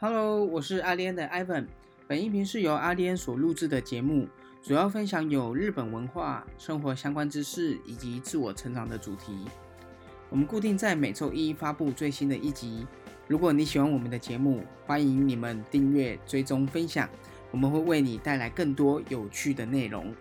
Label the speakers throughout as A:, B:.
A: Hello，我是阿莲的 Ivan。本音频是由阿莲所录制的节目，主要分享有日本文化、生活相关知识以及自我成长的主题。我们固定在每周一发布最新的一集。如果你喜欢我们的节目，欢迎你们订阅、追踪、分享，我们会为你带来更多有趣的内容。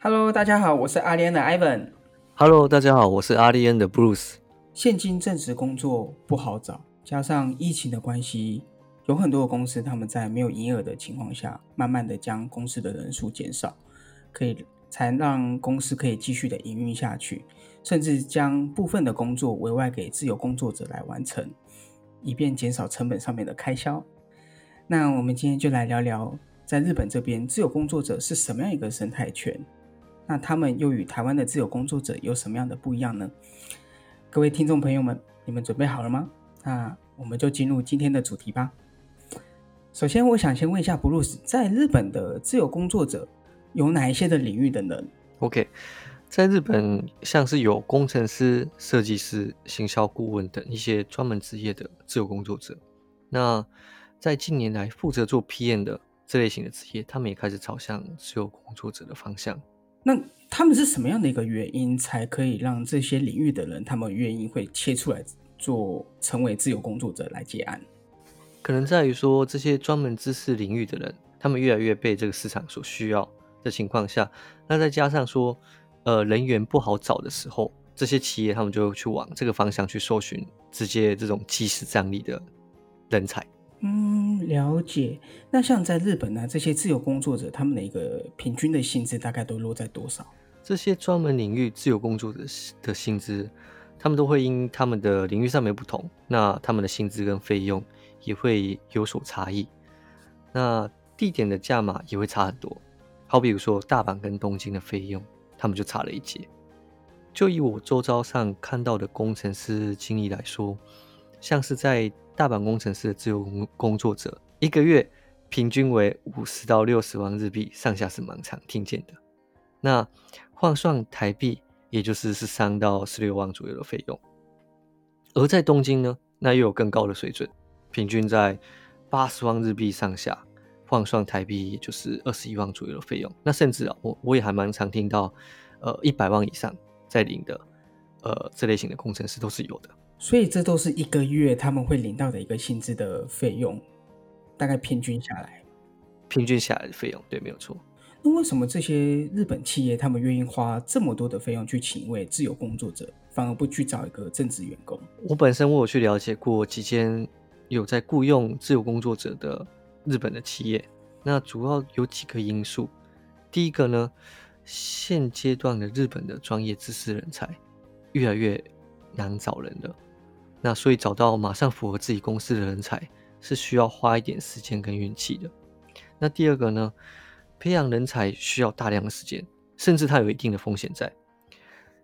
A: Hello，大家好，我是阿莲的 Ivan。
B: Hello，大家好，我是阿利恩的 Bruce。
A: 现今正职工作不好找，加上疫情的关系，有很多的公司他们在没有营业额的情况下，慢慢的将公司的人数减少，可以才让公司可以继续的营运下去，甚至将部分的工作委外给自由工作者来完成，以便减少成本上面的开销。那我们今天就来聊聊，在日本这边自由工作者是什么样一个生态圈。那他们又与台湾的自由工作者有什么样的不一样呢？各位听众朋友们，你们准备好了吗？那我们就进入今天的主题吧。首先，我想先问一下布鲁斯，在日本的自由工作者有哪一些的领域的呢
B: ？OK，在日本像是有工程师、设计师、行销顾问等一些专门职业的自由工作者。那在近年来负责做 PM 的这类型的职业，他们也开始朝向自由工作者的方向。
A: 那他们是什么样的一个原因，才可以让这些领域的人，他们愿意会切出来做，成为自由工作者来接案？
B: 可能在于说，这些专门知识领域的人，他们越来越被这个市场所需要的情况下，那再加上说，呃，人员不好找的时候，这些企业他们就去往这个方向去搜寻，直接这种即时战力的人才。
A: 嗯，了解。那像在日本呢，这些自由工作者他们的一个平均的薪资大概都落在多少？
B: 这些专门领域自由工作者的薪资，他们都会因他们的领域上面不同，那他们的薪资跟费用也会有所差异。那地点的价码也会差很多。好比如说大阪跟东京的费用，他们就差了一截。就以我周遭上看到的工程师经历来说，像是在大阪工程师的自由工工作者一个月平均为五十到六十万日币上下是蛮常听见的。那换算台币，也就是十三到十六万左右的费用。而在东京呢，那又有更高的水准，平均在八十万日币上下，换算台币也就是二十一万左右的费用。那甚至啊，我我也还蛮常听到，呃，一百万以上在领的，呃，这类型的工程师都是有的。
A: 所以这都是一个月他们会领到的一个薪资的费用，大概平均下来，
B: 平均下来的费用，对，没有错。
A: 那为什么这些日本企业他们愿意花这么多的费用去请一位自由工作者，反而不去找一个正职员工？
B: 我本身我有去了解过几间有在雇佣自由工作者的日本的企业，那主要有几个因素。第一个呢，现阶段的日本的专业知识人才越来越难找人了。那所以找到马上符合自己公司的人才是需要花一点时间跟运气的。那第二个呢，培养人才需要大量的时间，甚至它有一定的风险在。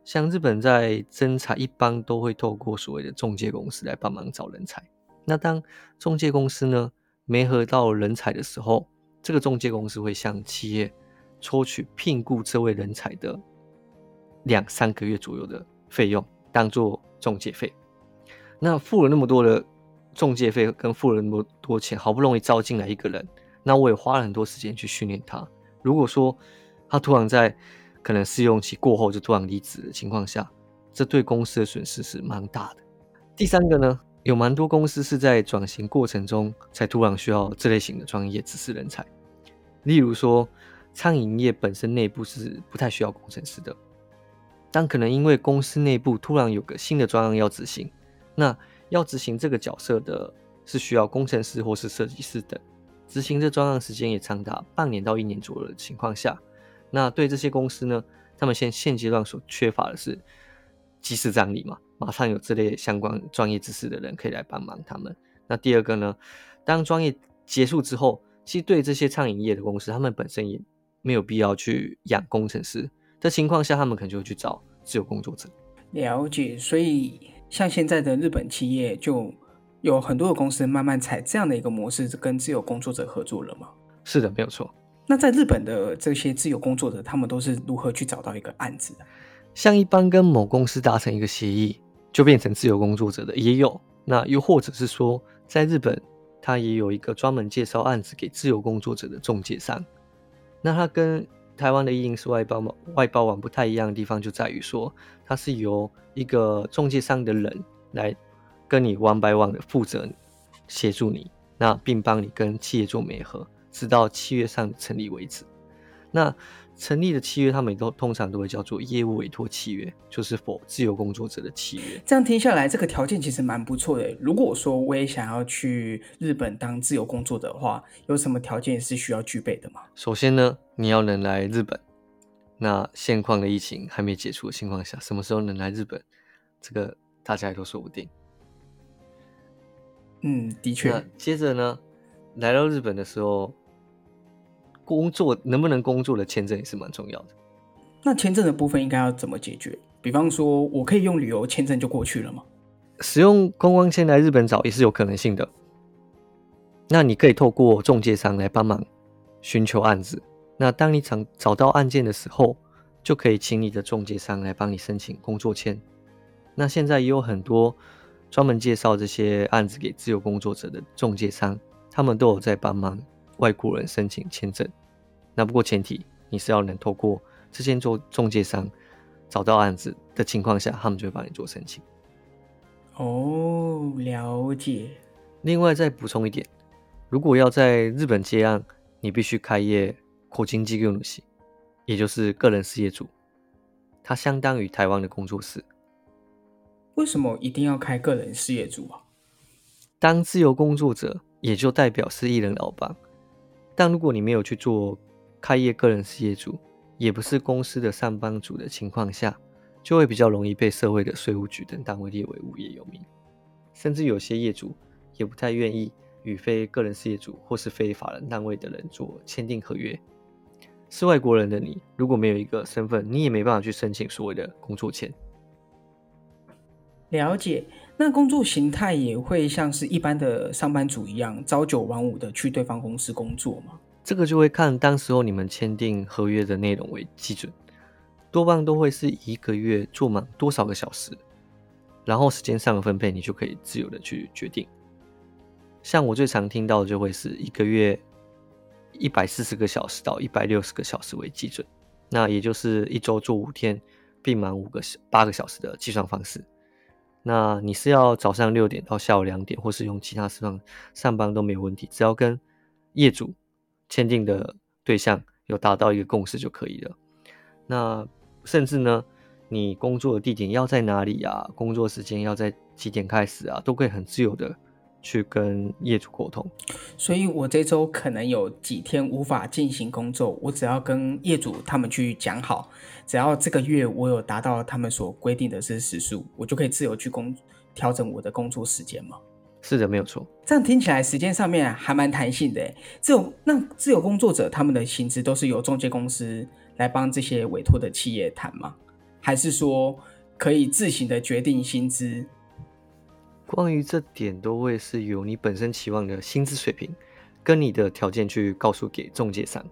B: 像日本在征才一般都会透过所谓的中介公司来帮忙找人才。那当中介公司呢没合到人才的时候，这个中介公司会向企业抽取聘雇这位人才的两三个月左右的费用，当做中介费。那付了那么多的中介费，跟付了那么多钱，好不容易招进来一个人，那我也花了很多时间去训练他。如果说他突然在可能试用期过后就突然离职的情况下，这对公司的损失是蛮大的。第三个呢，有蛮多公司是在转型过程中才突然需要这类型的专业知识人才。例如说，餐饮业本身内部是不太需要工程师的，但可能因为公司内部突然有个新的专案要执行。那要执行这个角色的是需要工程师或是设计师等，执行这专案时间也长达半年到一年左右的情况下，那对这些公司呢，他们现现阶段所缺乏的是即时战力嘛，马上有这类相关专业知识的人可以来帮忙他们。那第二个呢，当专业结束之后，其实对这些餐饮业的公司，他们本身也没有必要去养工程师的情况下，他们可能就会去找自由工作者。
A: 了解，所以。像现在的日本企业，就有很多的公司慢慢采这样的一个模式，跟自由工作者合作了吗？
B: 是的，没有错。
A: 那在日本的这些自由工作者，他们都是如何去找到一个案子的？
B: 像一般跟某公司达成一个协议，就变成自由工作者的也有。那又或者是说，在日本，他也有一个专门介绍案子给自由工作者的中介商。那他跟台湾的意淫是外包外包网不太一样的地方，就在于说，它是由一个中介商的人来跟你 one by one 的负责协助你，那并帮你跟企业做媒合，直到契约上成立为止。那成立的契约，他们都通常都会叫做业务委托契约，就是否自由工作者的契约。
A: 这样听下来，这个条件其实蛮不错的。如果说我也想要去日本当自由工作者的话，有什么条件是需要具备的吗？
B: 首先呢，你要能来日本。那现况的疫情还没解除的情况下，什么时候能来日本，这个大家也都说不定。
A: 嗯，的确。
B: 接着呢，来到日本的时候。工作能不能工作的签证也是蛮重要的。
A: 那签证的部分应该要怎么解决？比方说，我可以用旅游签证就过去了吗？
B: 使用观光签来日本找也是有可能性的。那你可以透过中介商来帮忙寻求案子。那当你找找到案件的时候，就可以请你的中介商来帮你申请工作签。那现在也有很多专门介绍这些案子给自由工作者的中介商，他们都有在帮忙。外国人申请签证，那不过前提你是要能透过这些做中介商找到案子的情况下，他们就会帮你做申请。
A: 哦，了解。
B: 另外再补充一点，如果要在日本接案，你必须开业扩经济用主，也就是个人事业主，它相当于台湾的工作室。
A: 为什么一定要开个人事业主啊？
B: 当自由工作者，也就代表是艺人老板。但如果你没有去做开业个人事业主，也不是公司的上班族的情况下，就会比较容易被社会的税务局等单位列为无业游民，甚至有些业主也不太愿意与非个人事业主或是非法人单位的人做签订合约。是外国人的你，如果没有一个身份，你也没办法去申请所谓的工作签。
A: 了解。那工作形态也会像是一般的上班族一样，朝九晚五的去对方公司工作吗？
B: 这个就会看当时候你们签订合约的内容为基准，多半都会是一个月做满多少个小时，然后时间上的分配你就可以自由的去决定。像我最常听到的就会是一个月一百四十个小时到一百六十个小时为基准，那也就是一周做五天，并满五个小八个小时的计算方式。那你是要早上六点到下午两点，或是用其他时段上班都没有问题，只要跟业主签订的对象有达到一个共识就可以了。那甚至呢，你工作的地点要在哪里啊？工作时间要在几点开始啊？都可以很自由的去跟业主沟通。
A: 所以我这周可能有几天无法进行工作，我只要跟业主他们去讲好。只要这个月我有达到他们所规定的是时数，我就可以自由去工调整我的工作时间吗？
B: 是的，没有错。
A: 这样听起来时间上面还蛮弹性的。自由那自由工作者他们的薪资都是由中介公司来帮这些委托的企业谈吗？还是说可以自行的决定薪资？
B: 关于这点，都会是由你本身期望的薪资水平跟你的条件去告诉给中介商，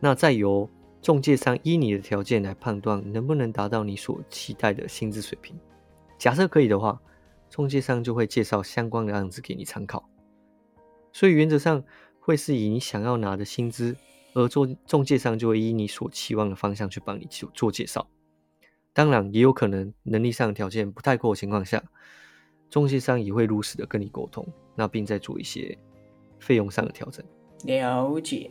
B: 那再由。中介商依你的条件来判断能不能达到你所期待的薪资水平。假设可以的话，中介商就会介绍相关的案子给你参考。所以原则上会是以你想要拿的薪资，而中中介商就会依你所期望的方向去帮你做做介绍。当然，也有可能能力上条件不太够的情况下，中介商也会如实的跟你沟通，那并再做一些费用上的调整。
A: 了解。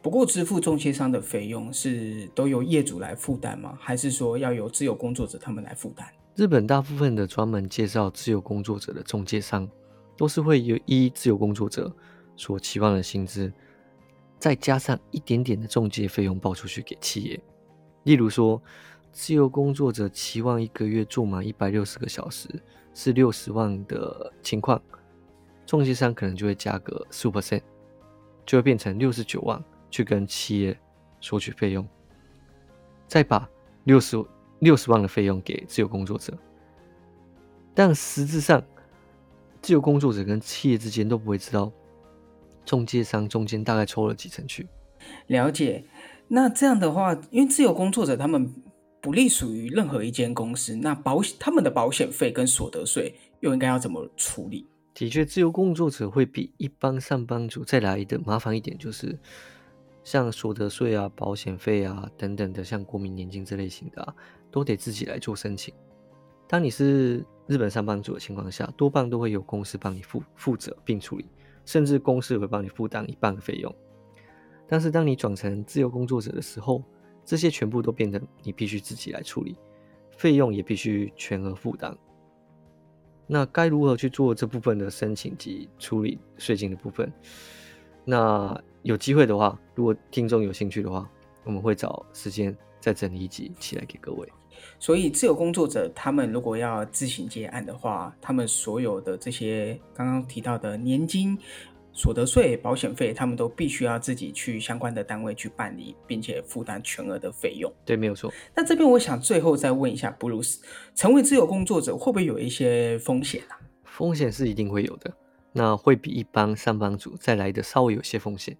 A: 不过，支付中介商的费用是都由业主来负担吗？还是说要由自由工作者他们来负担？
B: 日本大部分的专门介绍自由工作者的中介商，都是会有依自由工作者所期望的薪资，再加上一点点的中介费用报出去给企业。例如说，自由工作者期望一个月做满一百六十个小时是六十万的情况，中介商可能就会加个十五 percent，就会变成六十九万。去跟企业索取费用，再把六十六十万的费用给自由工作者，但实质上，自由工作者跟企业之间都不会知道中介商中间大概抽了几成去。
A: 了解，那这样的话，因为自由工作者他们。不隶属于任何一间公司，那保险他们的保险费跟所得税又应该要怎么处理？
B: 的确，自由工作者会比一般上班族再来的麻烦一点，就是像所得税啊、保险费啊等等的，像国民年金这类型的啊，都得自己来做申请。当你是日本上班族的情况下，多半都会有公司帮你负负责并处理，甚至公司会帮你负担一半的费用。但是当你转成自由工作者的时候，这些全部都变成你必须自己来处理，费用也必须全额负担。那该如何去做这部分的申请及处理税金的部分？那有机会的话，如果听众有兴趣的话，我们会找时间再整理一集起来给各位。
A: 所以，自由工作者他们如果要自行结案的话，他们所有的这些刚刚提到的年金。所得税、保险费，他们都必须要自己去相关的单位去办理，并且负担全额的费用。
B: 对，没有错。
A: 那这边我想最后再问一下，布鲁斯，成为自由工作者会不会有一些风险啊？
B: 风险是一定会有的，那会比一般上班族再来的稍微有些风险。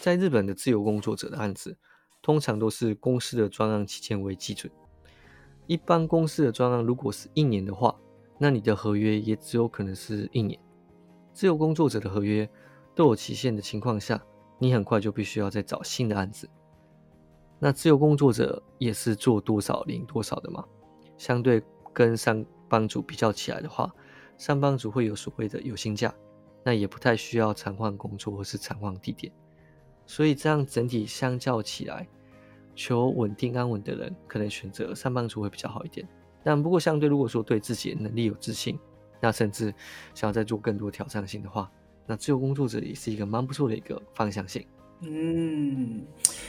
B: 在日本的自由工作者的案子，通常都是公司的专案期间为基准。一般公司的专案如果是一年的话，那你的合约也只有可能是一年。自由工作者的合约都有期限的情况下，你很快就必须要再找新的案子。那自由工作者也是做多少领多少的嘛？相对跟上班族比较起来的话，上班族会有所谓的有薪假，那也不太需要常换工作或是常换地点。所以这样整体相较起来，求稳定安稳的人可能选择上班族会比较好一点。但不过相对如果说对自己的能力有自信，那甚至想要再做更多挑战性的话，那自由工作者也是一个蛮不错的一个方向性。
A: 嗯，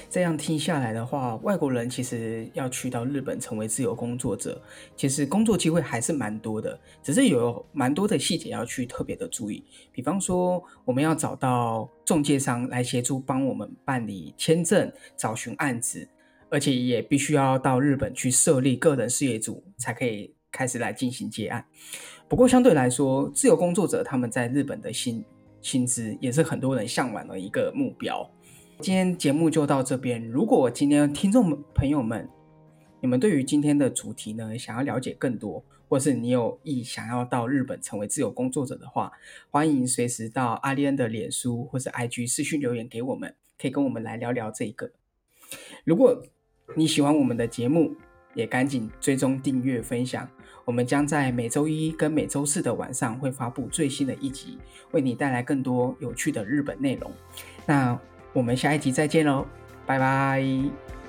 A: 这样听下来的话，外国人其实要去到日本成为自由工作者，其实工作机会还是蛮多的，只是有蛮多的细节要去特别的注意。比方说，我们要找到中介商来协助帮我们办理签证、找寻案子，而且也必须要到日本去设立个人事业组，才可以开始来进行接案。不过相对来说，自由工作者他们在日本的薪薪资也是很多人向往的一个目标。今天节目就到这边。如果今天听众朋友们，你们对于今天的主题呢，想要了解更多，或是你有意想要到日本成为自由工作者的话，欢迎随时到阿利恩的脸书或是 IG 私讯留言给我们，可以跟我们来聊聊这个。如果你喜欢我们的节目，也赶紧追踪订阅分享。我们将在每周一跟每周四的晚上会发布最新的一集，为你带来更多有趣的日本内容。那我们下一集再见喽，拜拜。